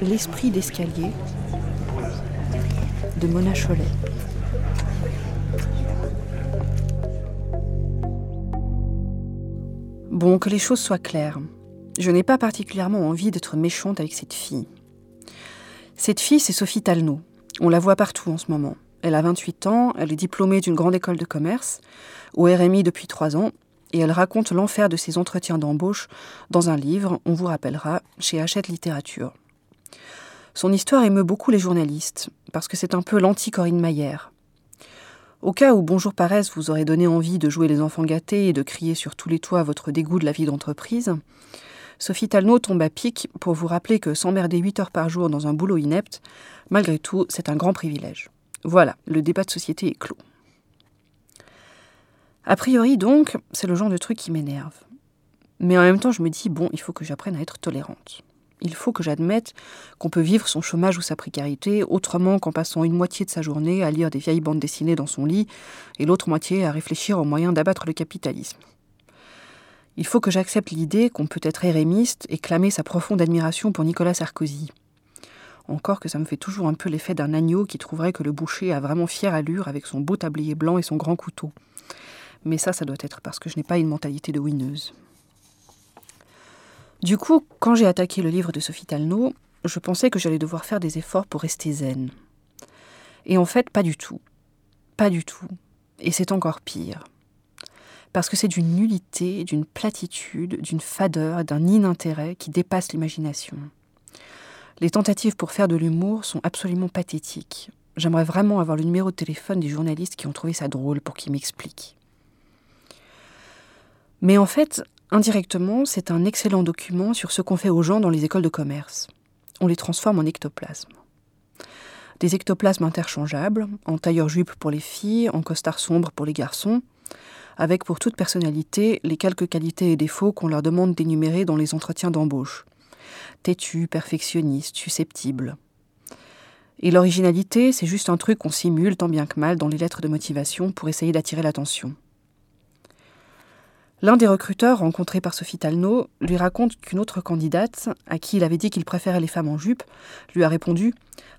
L'esprit d'escalier de Mona Cholet. Bon, que les choses soient claires. Je n'ai pas particulièrement envie d'être méchante avec cette fille. Cette fille, c'est Sophie Talneau. On la voit partout en ce moment. Elle a 28 ans, elle est diplômée d'une grande école de commerce, au RMI depuis 3 ans, et elle raconte l'enfer de ses entretiens d'embauche dans un livre, on vous rappellera, chez Hachette Littérature. Son histoire émeut beaucoup les journalistes, parce que c'est un peu l'anti-Corinne Mayer. Au cas où Bonjour Paresse vous aurait donné envie de jouer les enfants gâtés et de crier sur tous les toits votre dégoût de la vie d'entreprise, Sophie Talneau tombe à pic pour vous rappeler que s'emmerder 8 heures par jour dans un boulot inepte, malgré tout, c'est un grand privilège. Voilà, le débat de société est clos. A priori, donc, c'est le genre de truc qui m'énerve. Mais en même temps, je me dis, bon, il faut que j'apprenne à être tolérante il faut que j'admette qu'on peut vivre son chômage ou sa précarité autrement qu'en passant une moitié de sa journée à lire des vieilles bandes dessinées dans son lit et l'autre moitié à réfléchir aux moyens d'abattre le capitalisme. Il faut que j'accepte l'idée qu'on peut être érémiste et clamer sa profonde admiration pour Nicolas Sarkozy. Encore que ça me fait toujours un peu l'effet d'un agneau qui trouverait que le boucher a vraiment fière allure avec son beau tablier blanc et son grand couteau. Mais ça, ça doit être parce que je n'ai pas une mentalité de winneuse. Du coup, quand j'ai attaqué le livre de Sophie Talneau, je pensais que j'allais devoir faire des efforts pour rester zen. Et en fait, pas du tout. Pas du tout. Et c'est encore pire. Parce que c'est d'une nullité, d'une platitude, d'une fadeur, d'un inintérêt qui dépasse l'imagination. Les tentatives pour faire de l'humour sont absolument pathétiques. J'aimerais vraiment avoir le numéro de téléphone des journalistes qui ont trouvé ça drôle pour qu'ils m'expliquent. Mais en fait, Indirectement, c'est un excellent document sur ce qu'on fait aux gens dans les écoles de commerce. On les transforme en ectoplasmes. Des ectoplasmes interchangeables, en tailleur-jupe pour les filles, en costard sombre pour les garçons, avec pour toute personnalité les quelques qualités et défauts qu'on leur demande d'énumérer dans les entretiens d'embauche. Têtu, perfectionniste, susceptible. Et l'originalité, c'est juste un truc qu'on simule tant bien que mal dans les lettres de motivation pour essayer d'attirer l'attention. L'un des recruteurs rencontrés par Sophie Talneau lui raconte qu'une autre candidate, à qui il avait dit qu'il préférait les femmes en jupe, lui a répondu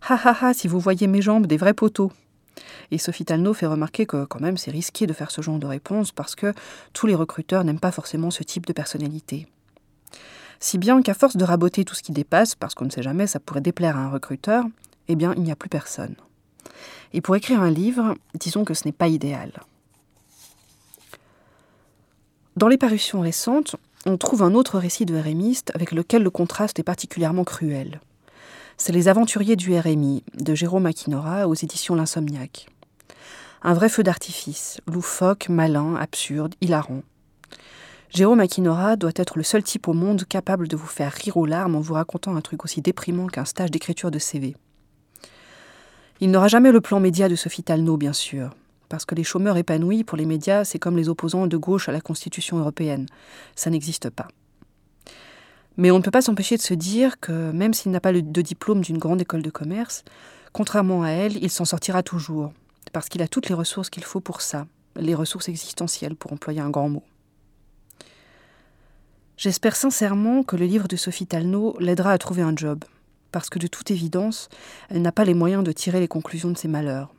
Ha ha ha, si vous voyez mes jambes, des vrais poteaux. Et Sophie Talneau fait remarquer que quand même c'est risqué de faire ce genre de réponse parce que tous les recruteurs n'aiment pas forcément ce type de personnalité. Si bien qu'à force de raboter tout ce qui dépasse, parce qu'on ne sait jamais, ça pourrait déplaire à un recruteur, eh bien il n'y a plus personne. Et pour écrire un livre, disons que ce n'est pas idéal. Dans les parutions récentes, on trouve un autre récit de RMiste avec lequel le contraste est particulièrement cruel. C'est Les Aventuriers du RMI de Jérôme Aquinora aux éditions L'Insomniaque. Un vrai feu d'artifice, loufoque, malin, absurde, hilarant. Jérôme Aquinora doit être le seul type au monde capable de vous faire rire aux larmes en vous racontant un truc aussi déprimant qu'un stage d'écriture de CV. Il n'aura jamais le plan média de Sophie Talneau, bien sûr, parce que les chômeurs épanouis, pour les médias, c'est comme les opposants de gauche à la Constitution européenne. Ça n'existe pas. Mais on ne peut pas s'empêcher de se dire que même s'il n'a pas de diplôme d'une grande école de commerce, contrairement à elle, il s'en sortira toujours, parce qu'il a toutes les ressources qu'il faut pour ça, les ressources existentielles, pour employer un grand mot. J'espère sincèrement que le livre de Sophie Talneau l'aidera à trouver un job, parce que de toute évidence, elle n'a pas les moyens de tirer les conclusions de ses malheurs.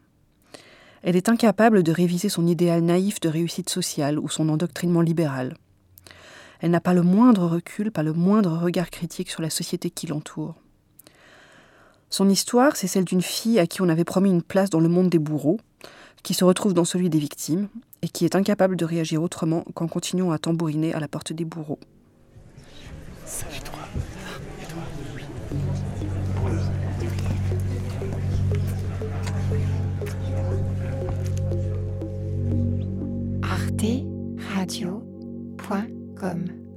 Elle est incapable de réviser son idéal naïf de réussite sociale ou son endoctrinement libéral. Elle n'a pas le moindre recul, pas le moindre regard critique sur la société qui l'entoure. Son histoire, c'est celle d'une fille à qui on avait promis une place dans le monde des bourreaux, qui se retrouve dans celui des victimes, et qui est incapable de réagir autrement qu'en continuant à tambouriner à la porte des bourreaux. radio.com